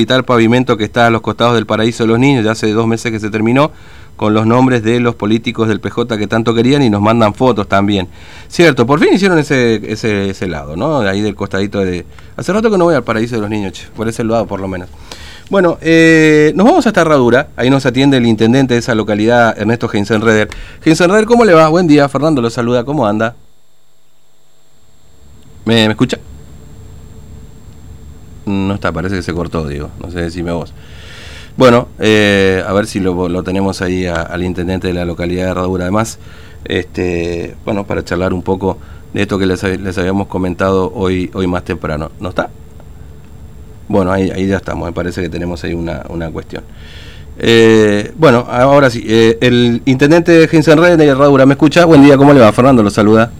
el pavimento que está a los costados del Paraíso de los Niños, ya hace dos meses que se terminó, con los nombres de los políticos del PJ que tanto querían y nos mandan fotos también. Cierto, por fin hicieron ese, ese, ese lado, ¿no? Ahí del costadito de... Hace rato que no voy al Paraíso de los Niños, por ese lado por lo menos. Bueno, eh, nos vamos hasta Herradura, ahí nos atiende el intendente de esa localidad, Ernesto Heinzenreder. Heinzenreder, ¿cómo le va? Buen día, Fernando lo saluda, ¿cómo anda? ¿Me, me escucha? No está, parece que se cortó, digo. No sé, decime vos. Bueno, eh, a ver si lo, lo tenemos ahí al intendente de la localidad de Herradura. Además, este, bueno, para charlar un poco de esto que les, les habíamos comentado hoy, hoy más temprano. ¿No está? Bueno, ahí, ahí ya estamos. Me parece que tenemos ahí una, una cuestión. Eh, bueno, ahora sí. Eh, el intendente de Red de Herradura, ¿me escucha? Buen día, ¿cómo le va? Fernando lo saluda.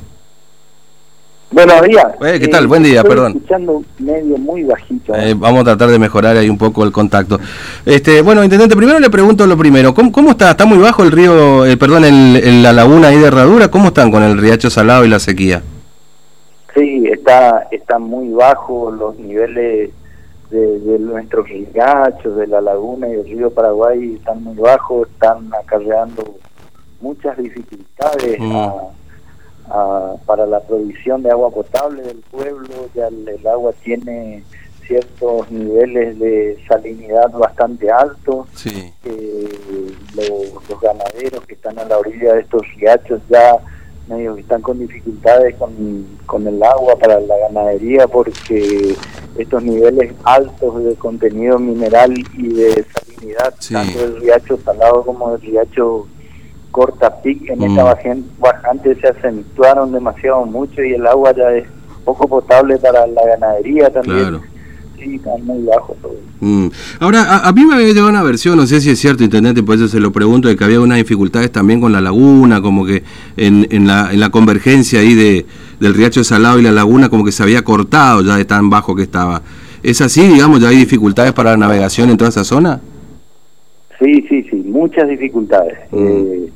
Buenos días. Eh, ¿Qué tal? Buen día, estoy perdón. escuchando medio muy bajito. Eh, vamos a tratar de mejorar ahí un poco el contacto. Este, bueno, intendente, primero le pregunto lo primero. ¿Cómo, cómo está? ¿Está muy bajo el río, eh, perdón, el, el- la laguna ahí de Herradura? ¿Cómo están con el riacho salado y la sequía? Sí, está, está muy bajo los niveles de, de nuestros rigachos, de la laguna y del río Paraguay están muy bajos, están acarreando muchas dificultades Mm. a- a- para la provisión de agua potable del pueblo, ya el, el agua tiene ciertos niveles de salinidad bastante altos, Sí. eh, lo- los ganaderos que están a la orilla de estos riachos ya medio que están con dificultades con, con el agua para la ganadería porque estos niveles altos de contenido mineral y de salinidad, Sí. tanto del riacho salado como del riacho Cortapic, en Mm. esta bajen- bajante se acentuaron demasiado mucho y el agua ya es poco potable para la ganadería también. Claro. Sí, está muy bajo todo. Mm. Ahora, a, a mí me había llegado una versión, no sé si es cierto, intendente, por eso se lo pregunto, de que había unas dificultades también con la laguna, como que en, en, la, en la convergencia ahí de, del riacho salado y la laguna, como que se había cortado ya de tan bajo que estaba. ¿Es así, digamos, ya hay dificultades para la navegación en toda esa zona? Sí, sí, sí, muchas dificultades. Mm. Eh,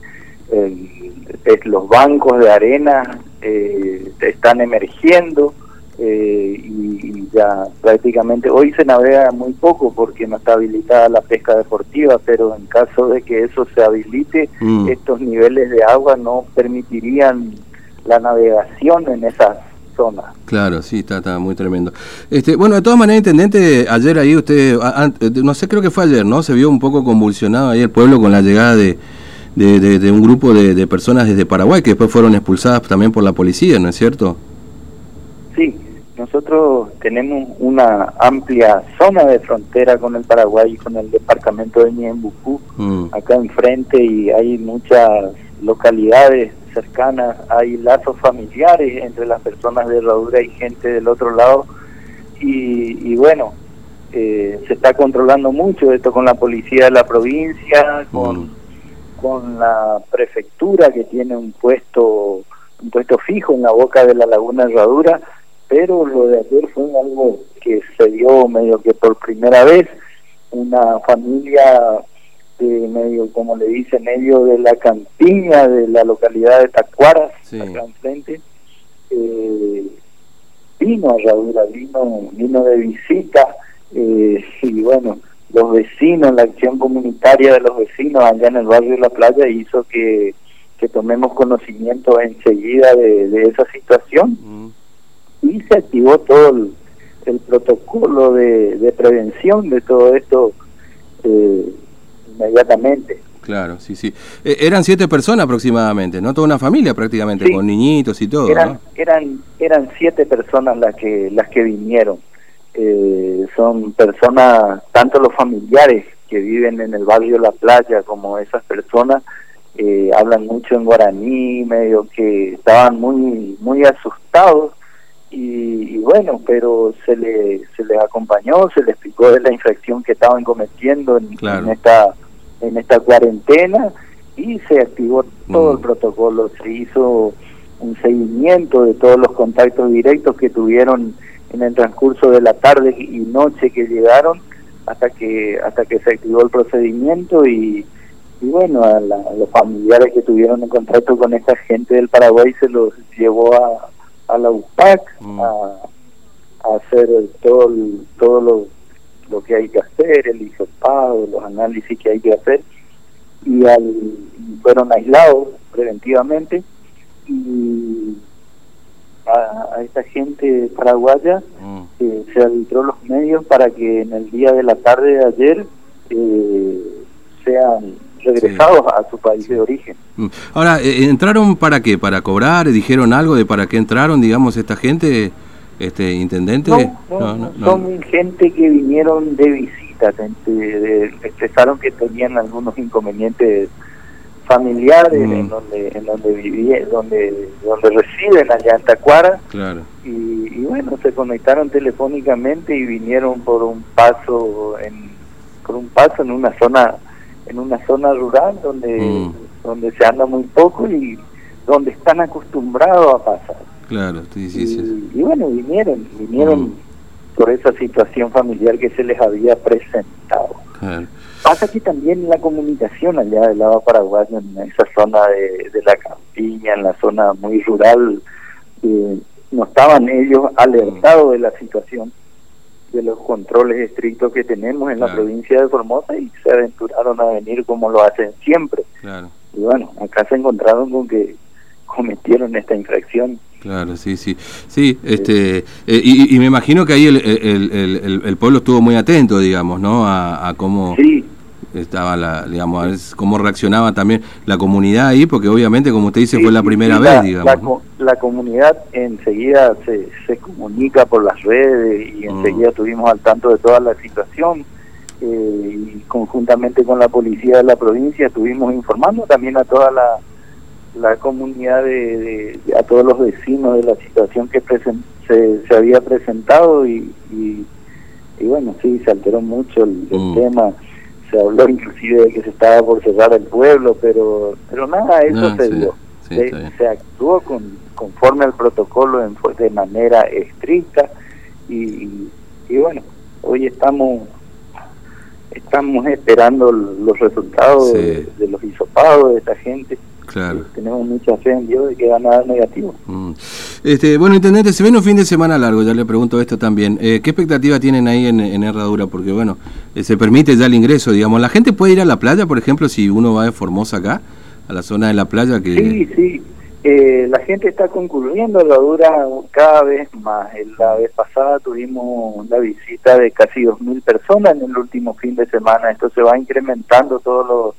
es- los bancos de arena eh, están emergiendo eh, y, ya prácticamente hoy se navega muy poco porque no está habilitada la pesca deportiva, pero en caso de que eso se habilite, Mm. estos niveles de agua no permitirían la navegación en esas zonas. Claro, sí, está, está muy tremendo. Este, bueno, de todas maneras, intendente, ayer ahí usted, a- no sé, creo que fue ayer, ¿no? Se vio un poco convulsionado ahí el pueblo con la llegada de, de, de- de un grupo de, de personas desde Paraguay que después fueron expulsadas también por la policía, ¿no es cierto? Sí, nosotros tenemos una amplia zona de frontera con el Paraguay y con el departamento de Ñembucú, Mm, acá enfrente, y hay muchas localidades cercanas, hay lazos familiares entre las personas de Herradura y gente del otro lado, y, y bueno, eh, se está controlando mucho esto con la policía de la provincia, con, Mm. Con la prefectura que tiene un puesto un puesto fijo en la boca de la laguna Herradura, pero lo de ayer fue algo que se dio medio que por primera vez, una familia de medio, como le dice, medio de la campiña de la localidad de Tacuaras, Sí. acá enfrente, eh, vino a Herradura, vino, vino de visita, eh, y bueno, los vecinos, la acción comunitaria de los vecinos allá en el barrio de La Playa hizo que, que tomemos conocimiento enseguida de, de esa situación mm, y se activó todo el, el protocolo de, de prevención de todo esto eh, inmediatamente. claro, sí, sí. Eh, eran siete personas aproximadamente, ¿no? Toda una familia prácticamente, Sí. con niñitos y todo, eran ¿no? eran eran siete personas las que las que vinieron Eh, son personas tanto los familiares que viven en el barrio La Playa como esas personas eh, hablan mucho en guaraní medio que estaban muy muy asustados y, y bueno pero se le se les acompañó se les explicó de la infracción que estaban cometiendo en, Claro. en esta en esta cuarentena y se activó todo Mm. el protocolo se hizo un seguimiento de todos los contactos directos que tuvieron en el transcurso de la tarde y noche que llegaron hasta que hasta que se activó el procedimiento y, y bueno a, la- a los familiares que tuvieron en contacto con esta gente del Paraguay se los llevó a, a la UPAC Mm. a, a hacer todo el- todo lo lo que hay que hacer, el hisopado, los análisis que hay que hacer, y al, fueron aislados preventivamente y a, esta gente paraguaya mm. eh, se arbitró los medios para que en el día de la tarde de ayer eh, sean regresados a su país de origen. Mm. Ahora, eh, ¿entraron para qué? ¿Para cobrar? ¿Dijeron algo de para qué entraron, digamos, esta gente, este intendente? No, son gente que vinieron de visita, expresaron que tenían algunos inconvenientes familiares en mm. donde en donde vivían, donde donde residen allá en Tacuara claro. y, bueno se conectaron telefónicamente y vinieron por un paso en por un paso en una zona en una zona rural donde mm. donde se anda muy poco y donde están acostumbrados a pasar claro sí, sí, sí. Y, bueno vinieron vinieron mm. por esa situación familiar que se les había presentado claro. Pasa que también la comunicación allá del lado paraguayo, en esa zona de, la campiña, en la zona muy rural, eh, no estaban ellos alertados de la situación, de los controles estrictos que tenemos en la provincia de Formosa y se aventuraron a venir como lo hacen siempre. Y bueno, acá se encontraron con que cometieron esta infracción. Claro, sí, sí. Sí, este, eh, y, me imagino que ahí el, el, el, pueblo estuvo muy atento, digamos, ¿no? A, a cómo... Sí, estaba la, digamos, cómo reaccionaba también la comunidad ahí, porque obviamente, como usted dice, fue la primera vez, digamos. La, comunidad enseguida se, se comunica por las redes y mm. enseguida tuvimos al tanto de toda la situación. Eh, y conjuntamente con la policía de la provincia estuvimos informando también a toda la, la comunidad, de, a todos los vecinos de la situación que se, se había presentado y, y, bueno, sí, se alteró mucho el, mm. tema se habló inclusive de que se estaba por cerrar el pueblo, pero pero nada, eso se dio. se, actuó con, conforme al protocolo en, de manera estricta y, y, bueno, hoy estamos estamos esperando los resultados de, de, los hisopados de esta gente. Claro. tenemos mucha fe en Dios de que va a dar negativo. Mm. Este, bueno, Intendente, se ven un fin de semana largo, ya le pregunto esto también. Eh, ¿Qué expectativa tienen ahí en, Herradura? Porque, bueno, eh, se permite ya el ingreso, digamos. ¿La gente puede ir a la playa, por ejemplo, si uno va de Formosa acá, a la zona de la playa? que Sí, sí. Eh, la gente está concluyendo Herradura cada vez más. La vez pasada tuvimos la visita de casi 2.000 personas en el último fin de semana. Esto se va incrementando todos los,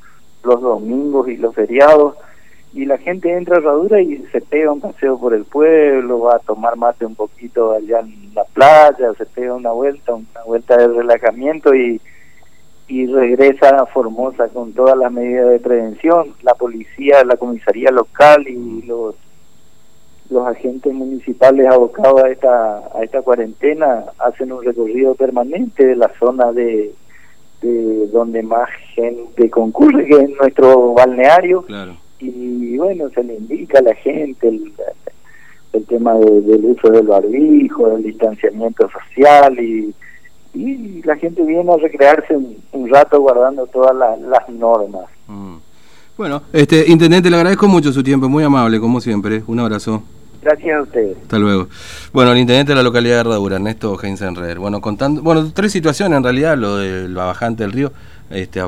los domingos y los feriados y la gente entra a Herradura y se pega un paseo por el pueblo, va a tomar mate un poquito allá en la playa, se pega una vuelta, una vuelta de relajamiento y, y regresa a Formosa con todas las medidas de prevención. La policía, la comisaría local y los los agentes municipales abocados a esta a esta cuarentena hacen un recorrido permanente de la zona de, de donde más gente concurre, que es nuestro balneario. Claro y bueno, se le indica a la gente el, el tema del uso del barbijo, del distanciamiento social y, y la gente viene a recrearse un, rato guardando todas las normas. Mm. Bueno, este intendente, le agradezco mucho su tiempo, muy amable, como siempre. Un abrazo. Gracias a ustedes. Hasta luego. Bueno, el intendente de la localidad de Herradura, Ernesto Heinzenreder. Bueno, contando, bueno, tres situaciones en realidad, lo del bajante del río, este, a